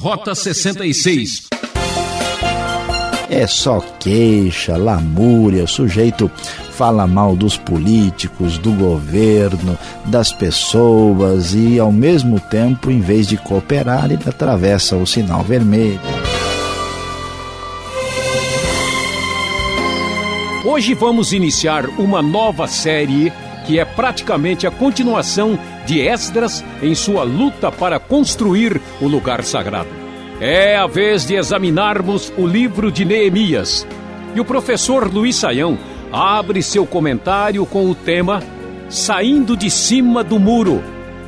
Rota 66. É só queixa, lamúria, o sujeito fala mal dos políticos, do governo, das pessoas e, ao mesmo tempo, em vez de cooperar, ele atravessa o sinal vermelho. Hoje vamos iniciar uma nova série que é praticamente a continuação de Esdras em sua luta para construir o lugar sagrado. É a vez de examinarmos o livro de Neemias. E o professor Luiz Saião abre seu comentário com o tema Saindo de cima do muro,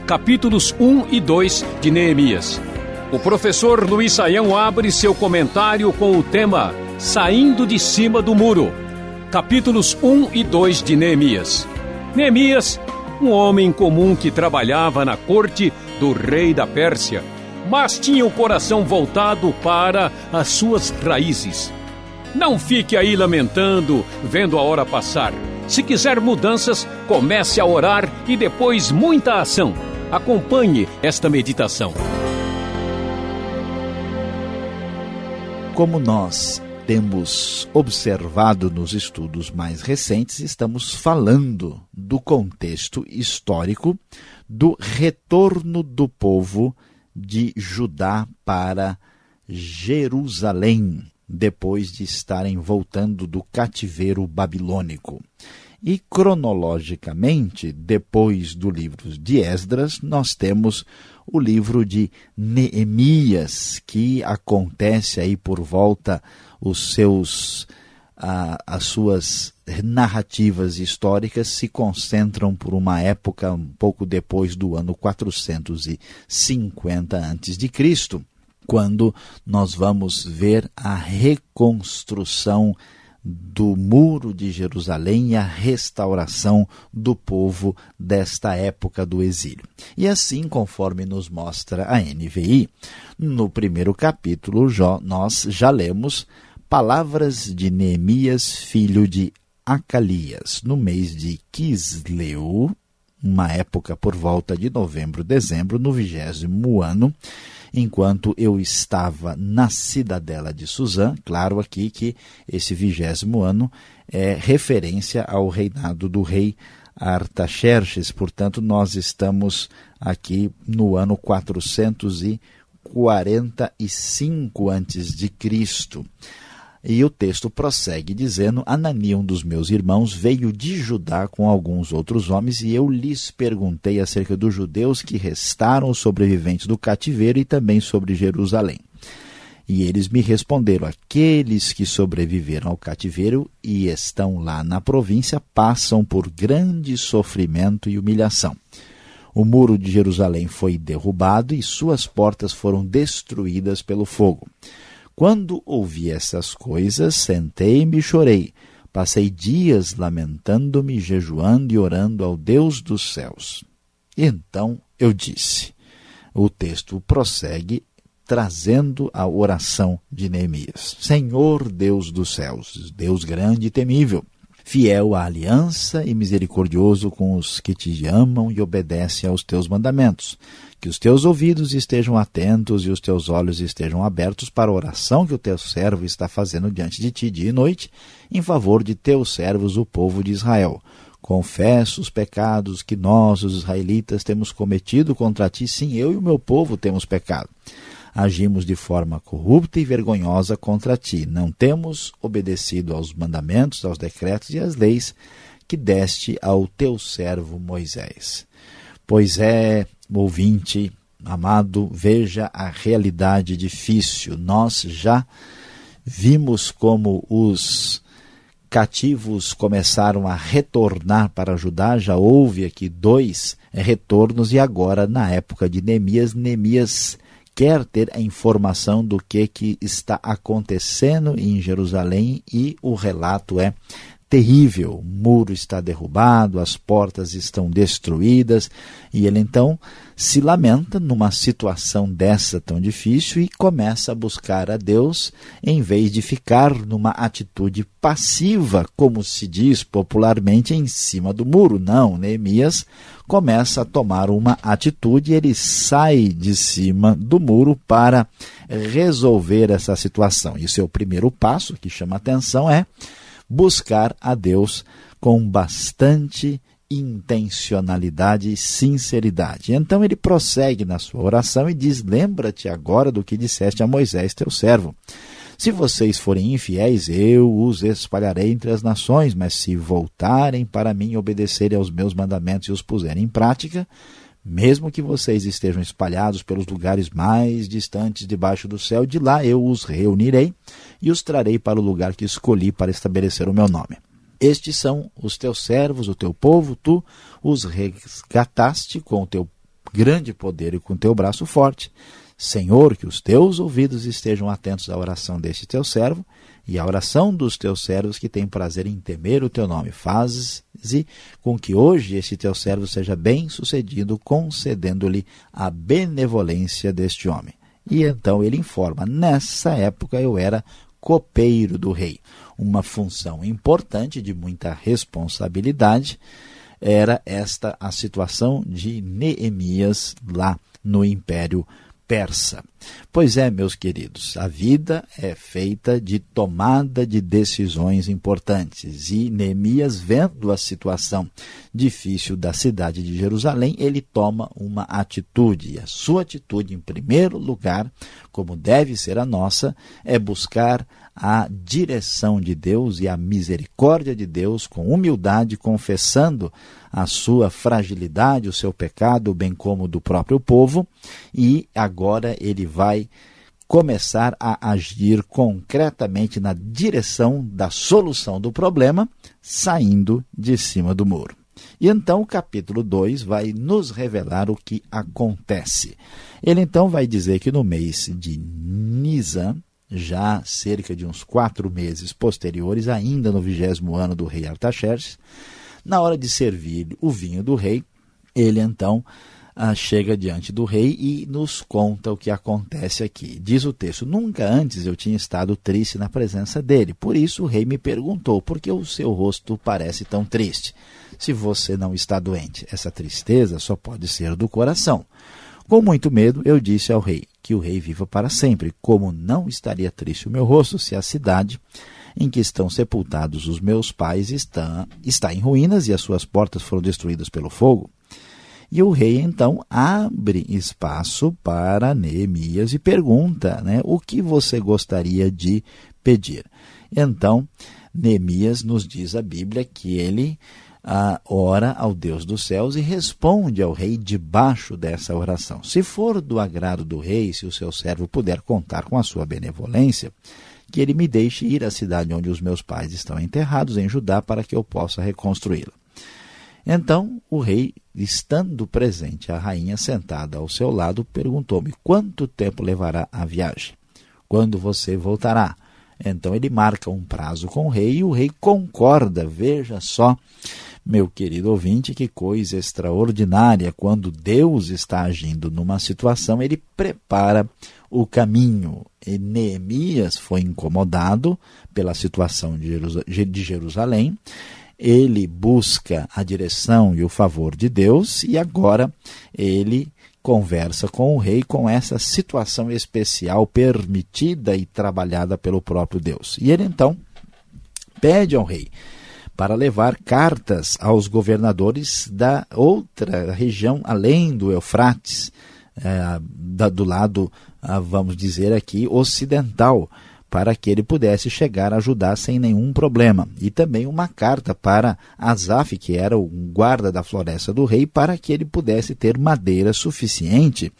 capítulos 1 e 2 de Neemias. O professor Luiz Saião abre seu comentário com o tema Saindo de cima do muro, capítulos 1 e 2 de Neemias. Neemias, um homem comum que trabalhava na corte do rei da Pérsia, mas tinha o coração voltado para as suas raízes. Não fique aí lamentando, vendo a hora passar. Se quiser mudanças, comece a orar e depois muita ação. Acompanhe esta meditação. Como nós temos observado nos estudos mais recentes, estamos falando do contexto histórico do retorno do povo de Judá para Jerusalém, depois de estarem voltando do cativeiro babilônico. E cronologicamente, depois do livro de Esdras, nós temos o livro de Neemias, que acontece aí por volta os seus as suas narrativas históricas se concentram por uma época um pouco depois do ano 450 a.C., quando nós vamos ver a reconstrução do muro de Jerusalém e a restauração do povo desta época do exílio. E assim, conforme nos mostra a NVI, no primeiro capítulo nós já lemos palavras de Neemias, filho de Acalias, no mês de Quisleu, uma época por volta de novembro, dezembro, no vigésimo ano, enquanto eu estava na cidadela de Suzã, claro aqui que esse vigésimo ano é referência ao reinado do rei Artaxerxes, portanto nós estamos aqui no ano 445 antes de Cristo. E o texto prossegue dizendo: Anani, um dos meus irmãos, veio de Judá com alguns outros homens, e eu lhes perguntei acerca dos judeus que restaram sobreviventes do cativeiro e também sobre Jerusalém. E eles me responderam: Aqueles que sobreviveram ao cativeiro e estão lá na província passam por grande sofrimento e humilhação. O muro de Jerusalém foi derrubado e suas portas foram destruídas pelo fogo. Quando ouvi essas coisas, sentei-me e chorei. Passei dias lamentando-me, jejuando e orando ao Deus dos céus. Então eu disse. O texto prossegue trazendo a oração de Neemias. Senhor Deus dos céus, Deus grande e temível, fiel à aliança e misericordioso com os que te amam e obedecem aos teus mandamentos. Que os teus ouvidos estejam atentos e os teus olhos estejam abertos para a oração que o teu servo está fazendo diante de ti dia e noite, em favor de teus servos, o povo de Israel. Confesso os pecados que nós, os israelitas, temos cometido contra ti. Sim, eu e o meu povo temos pecado agimos de forma corrupta e vergonhosa contra ti. Não temos obedecido aos mandamentos, aos decretos e às leis que deste ao teu servo Moisés. Pois é, ouvinte, amado, veja a realidade difícil. Nós já vimos como os cativos começaram a retornar para Judá, já houve aqui dois retornos, e agora, na época de Neemias, Neemias quer ter a informação do que, que está acontecendo em Jerusalém e o relato é terrível. O muro está derrubado, as portas estão destruídas, e ele então se lamenta numa situação dessa tão difícil e começa a buscar a Deus em vez de ficar numa atitude passiva, como se diz popularmente, em cima do muro. Não, Neemias começa a tomar uma atitude, ele sai de cima do muro para resolver essa situação. E o seu primeiro passo, que chama atenção, é buscar a Deus com bastante intencionalidade e sinceridade. Então ele prossegue na sua oração e diz: Lembra-te agora do que disseste a Moisés, teu servo. Se vocês forem infiéis, eu os espalharei entre as nações, mas se voltarem para mim e obedecerem aos meus mandamentos e os puserem em prática, mesmo que vocês estejam espalhados pelos lugares mais distantes debaixo do céu, de lá eu os reunirei e os trarei para o lugar que escolhi para estabelecer o meu nome. Estes são os teus servos, o teu povo, tu os resgataste com o teu grande poder e com o teu braço forte. Senhor, que os teus ouvidos estejam atentos à oração deste teu servo e à oração dos teus servos que têm prazer em temer o teu nome. Fazes com que hoje este teu servo seja bem sucedido, concedendo-lhe a benevolência deste homem. E então ele informa: nessa época eu era copeiro do rei. Uma função importante de muita responsabilidade era esta a situação de Neemias lá no Império Pois é, meus queridos, a vida é feita de tomada de decisões importantes. E Neemias, vendo a situação difícil da cidade de Jerusalém, ele toma uma atitude. E a sua atitude, em primeiro lugar, como deve ser a nossa, é buscar a direção de Deus e a misericórdia de Deus com humildade, confessando a sua fragilidade, o seu pecado, bem como do próprio povo, e agora ele vai começar a agir concretamente na direção da solução do problema, saindo de cima do muro. E então o capítulo 2 vai nos revelar o que acontece. Ele então vai dizer que no mês de Nisan, já cerca de uns quatro meses posteriores, ainda no vigésimo ano do rei Artaxerxes, na hora de servir o vinho do rei, ele então ah, chega diante do rei e nos conta o que acontece aqui. Diz o texto: Nunca antes eu tinha estado triste na presença dele. Por isso o rei me perguntou: Por que o seu rosto parece tão triste? Se você não está doente, essa tristeza só pode ser do coração. Com muito medo, eu disse ao rei que o rei viva para sempre. Como não estaria triste o meu rosto se a cidade em que estão sepultados os meus pais está, está em ruínas e as suas portas foram destruídas pelo fogo? E o rei então abre espaço para Neemias e pergunta né, o que você gostaria de pedir. Então, Neemias nos diz a Bíblia que ele ah, ora ao Deus dos céus e responde ao rei debaixo dessa oração. Se for do agrado do rei, se o seu servo puder contar com a sua benevolência, que ele me deixe ir à cidade onde os meus pais estão enterrados em Judá para que eu possa reconstruí-la. Então o rei, estando presente, a rainha sentada ao seu lado, perguntou-me: Quanto tempo levará a viagem? Quando você voltará? Então ele marca um prazo com o rei e o rei concorda. Veja só meu querido ouvinte, que coisa extraordinária! Quando Deus está agindo numa situação, ele prepara o caminho. E Neemias foi incomodado pela situação de Jerusalém. Ele busca a direção e o favor de Deus e agora ele conversa com o rei com essa situação especial permitida e trabalhada pelo próprio Deus. E ele então pede ao rei para levar cartas aos governadores da outra região além do Eufrates, é, da, do lado, vamos dizer aqui, ocidental, para que ele pudesse chegar a ajudar sem nenhum problema. E também uma carta para Asaf, que era o guarda da floresta do rei, para que ele pudesse ter madeira suficiente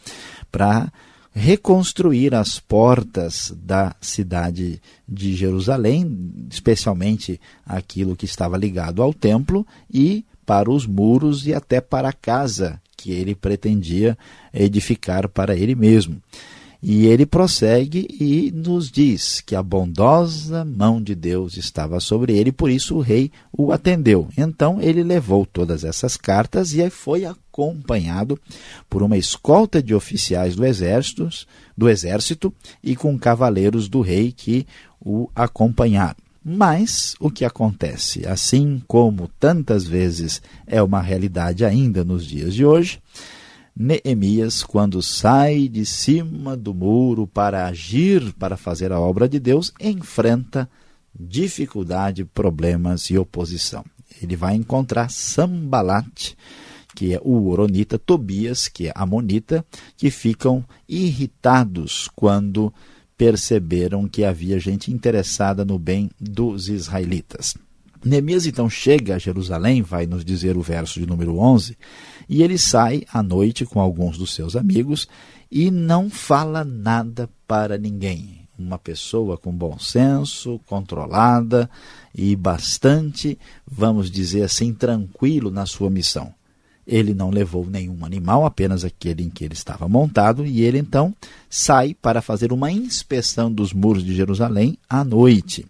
para reconstruir as portas da cidade de Jerusalém, especialmente aquilo que estava ligado ao templo, e para os muros e até para a casa que ele pretendia edificar para ele mesmo. E ele prossegue e nos diz que a bondosa mão de Deus estava sobre ele, por isso o rei o atendeu. Então ele levou todas essas cartas e foi acompanhado por uma escolta de oficiais do exército, do exército e com cavaleiros do rei que o acompanharam. Mas o que acontece, assim como tantas vezes é uma realidade ainda nos dias de hoje, Neemias, quando sai de cima do muro para agir, para fazer a obra de Deus, enfrenta dificuldade, problemas e oposição. Ele vai encontrar Sambalat, que é o Oronita, Tobias, que é Amonita, que ficam irritados quando perceberam que havia gente interessada no bem dos israelitas. Neemias então chega a Jerusalém, vai nos dizer o verso de número 11, e ele sai à noite com alguns dos seus amigos e não fala nada para ninguém. Uma pessoa com bom senso, controlada e bastante, vamos dizer assim, tranquilo na sua missão. Ele não levou nenhum animal, apenas aquele em que ele estava montado, e ele então sai para fazer uma inspeção dos muros de Jerusalém à noite.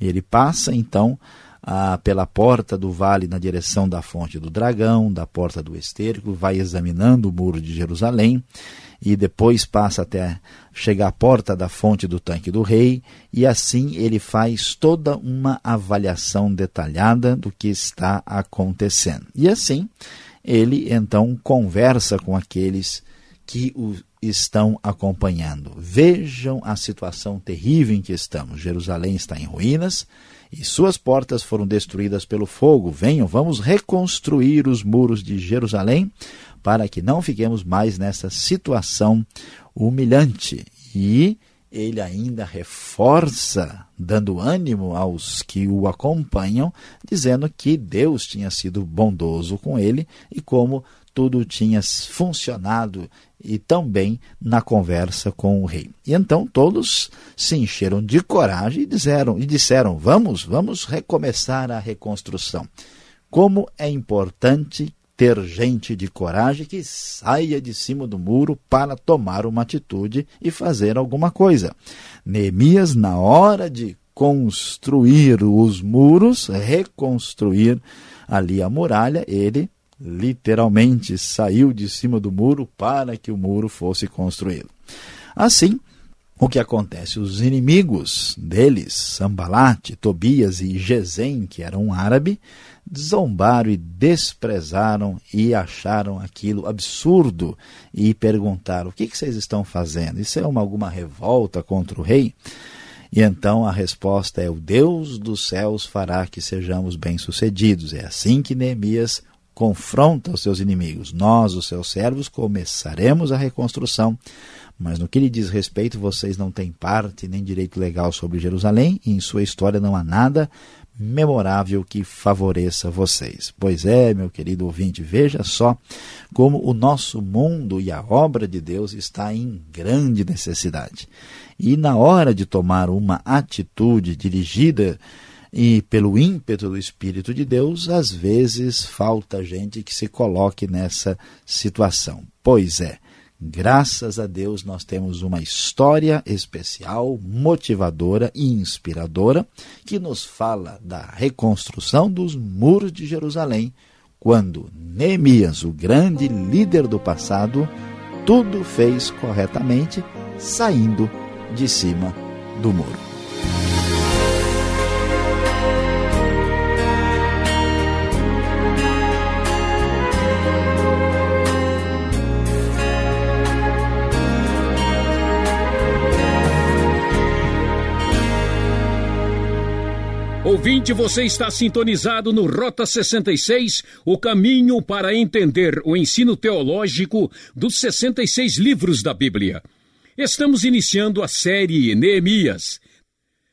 Ele passa então ah, pela porta do vale na direção da fonte do dragão, da porta do esterco, vai examinando o muro de Jerusalém e depois passa até chegar à porta da fonte do tanque do rei, e assim ele faz toda uma avaliação detalhada do que está acontecendo. E assim ele então conversa com aqueles que o estão acompanhando. Vejam a situação terrível em que estamos. Jerusalém está em ruínas, e suas portas foram destruídas pelo fogo. Venham, vamos reconstruir os muros de Jerusalém para que não fiquemos mais nessa situação humilhante. E ele ainda reforça, dando ânimo aos que o acompanham, dizendo que Deus tinha sido bondoso com ele e como tudo tinha funcionado e também na conversa com o rei. E então todos se encheram de coragem e disseram, e disseram: "Vamos, vamos recomeçar a reconstrução". Como é importante ter gente de coragem que saia de cima do muro para tomar uma atitude e fazer alguma coisa. Neemias, na hora de construir os muros, reconstruir ali a muralha, ele literalmente saiu de cima do muro para que o muro fosse construído. Assim, o que acontece? Os inimigos deles, Sambalat, Tobias e Gesem, que eram um árabe, zombaram e desprezaram e acharam aquilo absurdo e perguntaram: o que, que vocês estão fazendo? Isso é uma, alguma revolta contra o rei? E então a resposta é: o Deus dos céus fará que sejamos bem-sucedidos. É assim que Neemias confronta os seus inimigos. Nós, os seus servos, começaremos a reconstrução, mas no que lhe diz respeito, vocês não têm parte nem direito legal sobre Jerusalém, e em sua história não há nada memorável que favoreça vocês. Pois é, meu querido ouvinte, veja só como o nosso mundo e a obra de Deus está em grande necessidade. E na hora de tomar uma atitude dirigida e pelo ímpeto do Espírito de Deus, às vezes falta gente que se coloque nessa situação. Pois é, graças a Deus nós temos uma história especial, motivadora e inspiradora que nos fala da reconstrução dos muros de Jerusalém, quando Neemias, o grande líder do passado, tudo fez corretamente, saindo de cima do muro. Ouvinte, você está sintonizado no Rota 66, o caminho para entender o ensino teológico dos 66 livros da Bíblia. Estamos iniciando a série Neemias,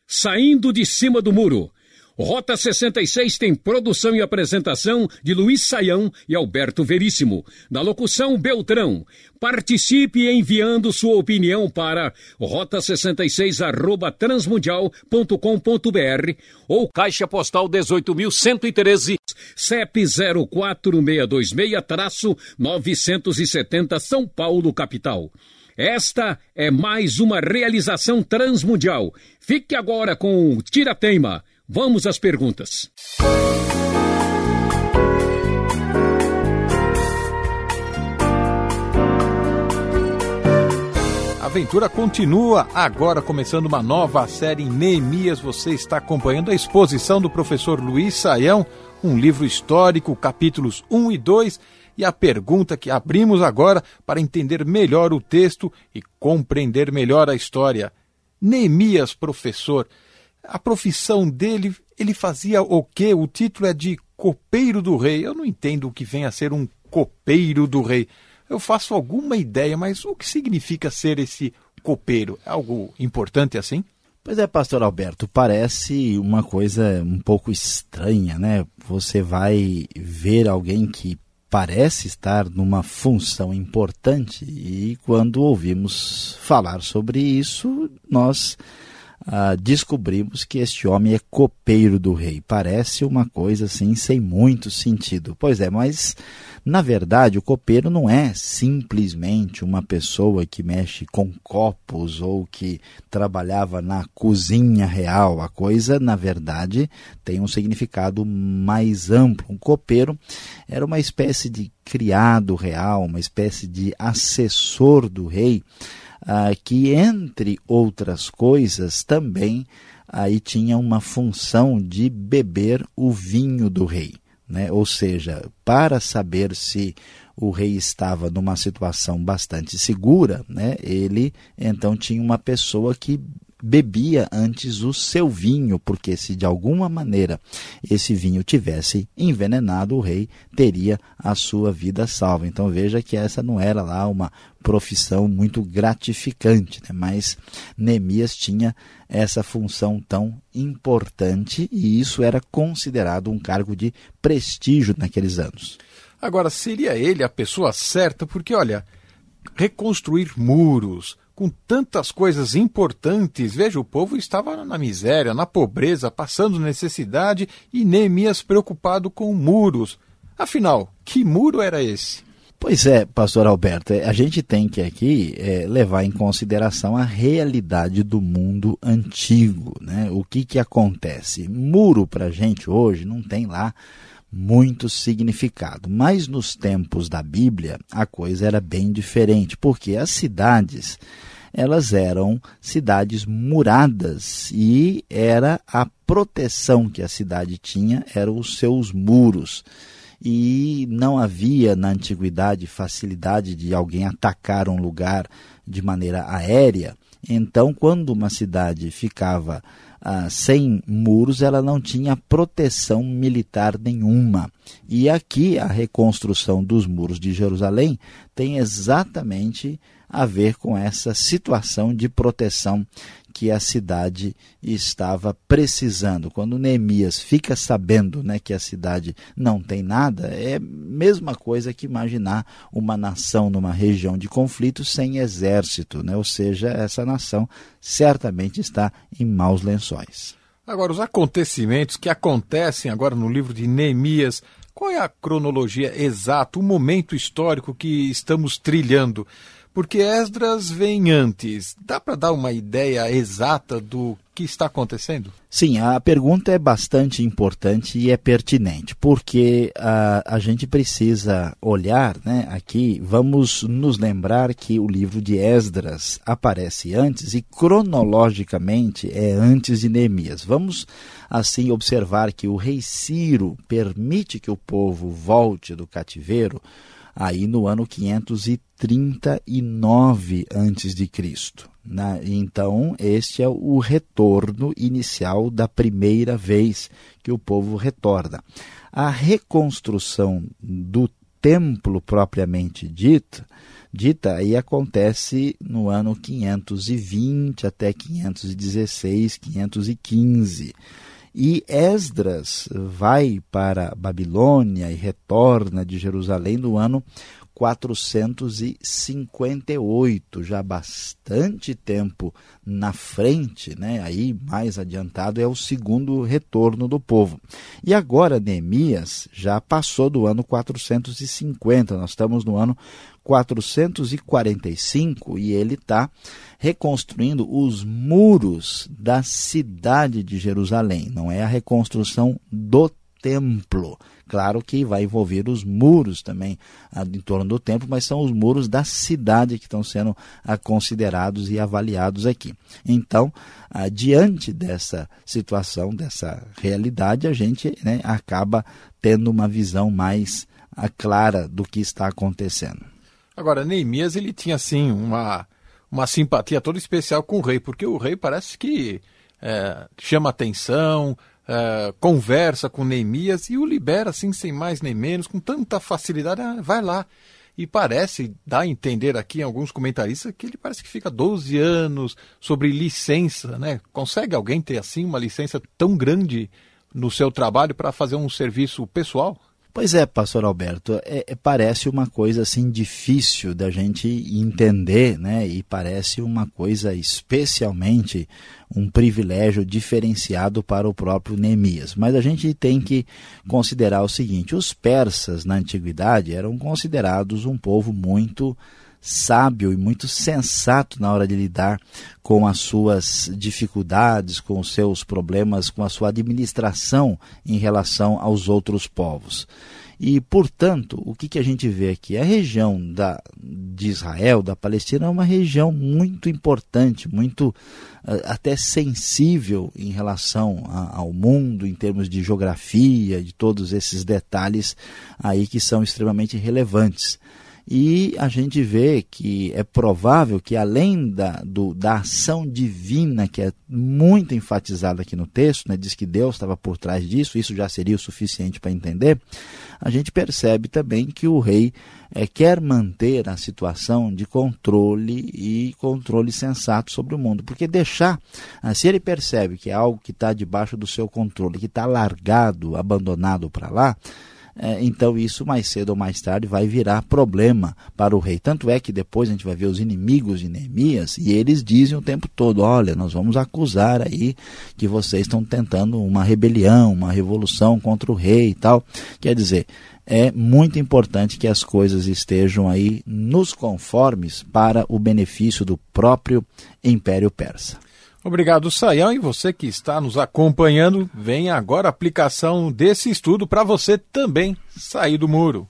saindo de cima do muro. Rota 66 tem produção e apresentação de Luiz Saião e Alberto Veríssimo. Na locução, Beltrão. Participe enviando sua opinião para rota66 arroba transmundial.com.br ou Caixa Postal 18.113 CEP 04626-970 São Paulo, capital. Esta é mais uma realização transmundial. Fique agora com o Tira Teima. Vamos às perguntas. A aventura continua, agora começando uma nova série em Neemias. Você está acompanhando a exposição do professor Luiz Saião, um livro histórico, capítulos 1 e 2 e a pergunta que abrimos agora para entender melhor o texto e compreender melhor a história. Neemias, professor, a profissão dele, ele fazia o quê? O título é de copeiro do rei. Eu não entendo o que vem a ser um copeiro do rei. Eu faço alguma ideia, mas o que significa ser esse copeiro? É algo importante assim? Pois é, pastor Alberto, parece uma coisa um pouco estranha, né? Você vai ver alguém que parece estar numa função importante e quando ouvimos falar sobre isso, nós ah, descobrimos que este homem é copeiro do rei. Parece uma coisa assim sem muito sentido. Pois é, mas na verdade o copeiro não é simplesmente uma pessoa que mexe com copos ou que trabalhava na cozinha real. A coisa, na verdade, tem um significado mais amplo. Um copeiro era uma espécie de criado real, uma espécie de assessor do rei ah, que, entre outras coisas, também aí tinha uma função de beber o vinho do rei. Né? Ou seja, para saber se o rei estava numa situação bastante segura, né? ele então tinha uma pessoa que bebia antes o seu vinho, porque se de alguma maneira esse vinho tivesse envenenado, o rei teria a sua vida salva. Então veja que essa não era lá uma profissão muito gratificante, né? mas Neemias tinha essa função tão importante e isso era considerado um cargo de prestígio naqueles anos. Agora, seria ele a pessoa certa? Porque, olha, reconstruir muros, com tantas coisas importantes. Veja, o povo estava na miséria, na pobreza, passando necessidade e Neemias preocupado com muros. Afinal, que muro era esse? Pois é, pastor Alberto, é, a gente tem que aqui é, levar em consideração a realidade do mundo antigo. Né? O que, que acontece? Muro para a gente hoje não tem lá muito significado, mas nos tempos da Bíblia a coisa era bem diferente, porque as cidades elas eram cidades muradas e era a proteção que a cidade tinha eram os seus muros. E não havia na antiguidade facilidade de alguém atacar um lugar de maneira aérea. Então, quando uma cidade ficava ah, sem muros, ela não tinha proteção militar nenhuma. E aqui a reconstrução dos muros de Jerusalém tem exatamente a ver com essa situação de proteção que a cidade estava precisando. Quando Neemias fica sabendo né, que a cidade não tem nada, é a mesma coisa que imaginar uma nação numa região de conflito sem exército, né? ou seja, essa nação certamente está em maus lençóis. Agora, os acontecimentos que acontecem agora no livro de Neemias, qual é a cronologia exata, o momento histórico que estamos trilhando? Porque Esdras vem antes. Dá para dar uma ideia exata do que está acontecendo? Sim, a pergunta é bastante importante e é pertinente, porque a, a gente precisa olhar né, aqui, vamos nos lembrar que o livro de Esdras aparece antes e cronologicamente é antes de Neemias. Vamos assim observar que o rei Ciro permite que o povo volte do cativeiro aí no ano 539 a.C. Então, este é o retorno inicial da primeira vez que o povo retorna. A reconstrução do templo propriamente dita, dita aí acontece no ano 520 até 516, 515. E Esdras vai para Babilônia e retorna de Jerusalém no ano 458, já bastante tempo na frente, né? aí mais adiantado é o segundo retorno do povo. E agora Neemias já passou do ano 450, nós estamos no ano 445 e ele está reconstruindo os muros da cidade de Jerusalém. Não é a reconstrução do templo. Claro que vai envolver os muros também ah, em torno do templo, mas são os muros da cidade que estão sendo ah, considerados e avaliados aqui. Então, ah, diante dessa situação, dessa realidade, a gente né, acaba tendo uma visão mais clara do que está acontecendo. Agora, Neemias ele tinha assim uma, uma simpatia toda especial com o rei, porque o rei parece que é, chama atenção, é, conversa com Neemias e o libera assim, sem mais nem menos, com tanta facilidade. Ah, vai lá. E parece, dá a entender aqui em alguns comentaristas, que ele parece que fica 12 anos sobre licença, né? Consegue alguém ter assim uma licença tão grande no seu trabalho para fazer um serviço pessoal? Pois é, pastor Alberto, é, é, parece uma coisa assim difícil da gente entender, né? E parece uma coisa especialmente um privilégio diferenciado para o próprio Neemias. Mas a gente tem que considerar o seguinte: os persas na antiguidade eram considerados um povo muito sábio e muito sensato na hora de lidar com as suas dificuldades, com os seus problemas, com a sua administração em relação aos outros povos. E, portanto, o que, que a gente vê aqui? A região da, de Israel, da Palestina, é uma região muito importante, muito eh, até sensível em relação a, ao mundo, em termos de geografia, de todos esses detalhes aí que são extremamente relevantes. E a gente vê que é provável que, além da, do, da ação divina, que é muito enfatizada aqui no texto, né, diz que Deus estava por trás disso, isso já seria o suficiente para entender, a gente percebe também que o rei é, quer manter a situação de controle e controle sensato sobre o mundo. Porque deixar, ah, se ele percebe que é algo que está debaixo do seu controle, que está largado, abandonado para lá, então isso mais cedo ou mais tarde vai virar problema para o rei. Tanto é que depois a gente vai ver os inimigos de Neemias e eles dizem o tempo todo: olha, nós vamos acusar aí que vocês estão tentando uma rebelião, uma revolução contra o rei e tal. Quer dizer, é muito importante que as coisas estejam aí nos conformes para o benefício do próprio Império Persa. Obrigado, Saião. E você que está nos acompanhando, vem agora a aplicação desse estudo para você também sair do muro.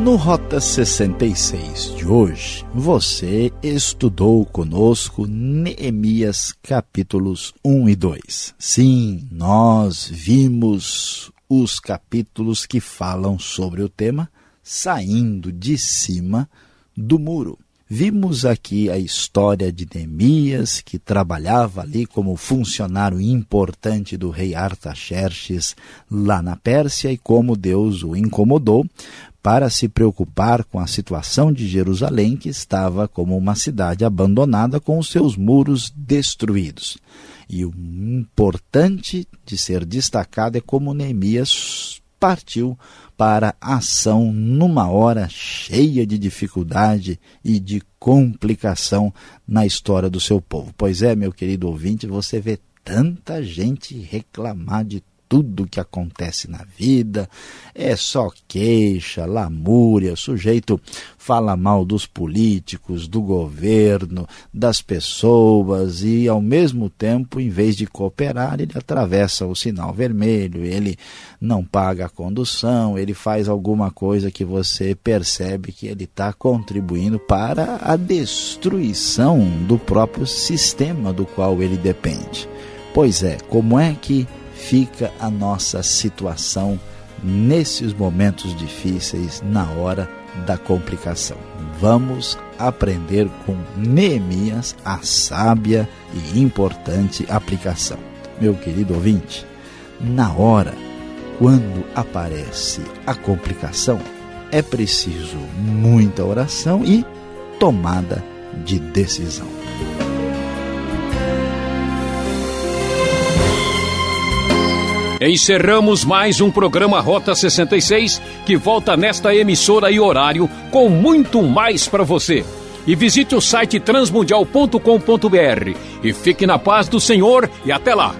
No Rota 66 de hoje, você estudou conosco Neemias capítulos 1 e 2. Sim, nós vimos os capítulos que falam sobre o tema saindo de cima do muro. Vimos aqui a história de Neemias, que trabalhava ali como funcionário importante do rei Artaxerxes lá na Pérsia e como Deus o incomodou para se preocupar com a situação de Jerusalém, que estava como uma cidade abandonada com os seus muros destruídos. E o importante de ser destacado é como Neemias partiu para a ação numa hora cheia de dificuldade e de complicação na história do seu povo. Pois é, meu querido ouvinte, você vê tanta gente reclamar de tudo que acontece na vida, é só queixa, lamúria, o sujeito fala mal dos políticos, do governo, das pessoas e ao mesmo tempo, em vez de cooperar, ele atravessa o sinal vermelho, ele não paga a condução, ele faz alguma coisa que você percebe que ele está contribuindo para a destruição do próprio sistema do qual ele depende. Pois é, como é que fica a nossa situação nesses momentos difíceis, na hora da complicação. Vamos aprender com Neemias a sábia e importante aplicação. Meu querido ouvinte, na hora, quando aparece a complicação, é preciso muita oração e tomada de decisão. Encerramos mais um programa Rota 66 que volta nesta emissora e horário com muito mais para você. E visite o site transmundial.com.br e fique na paz do Senhor e até lá.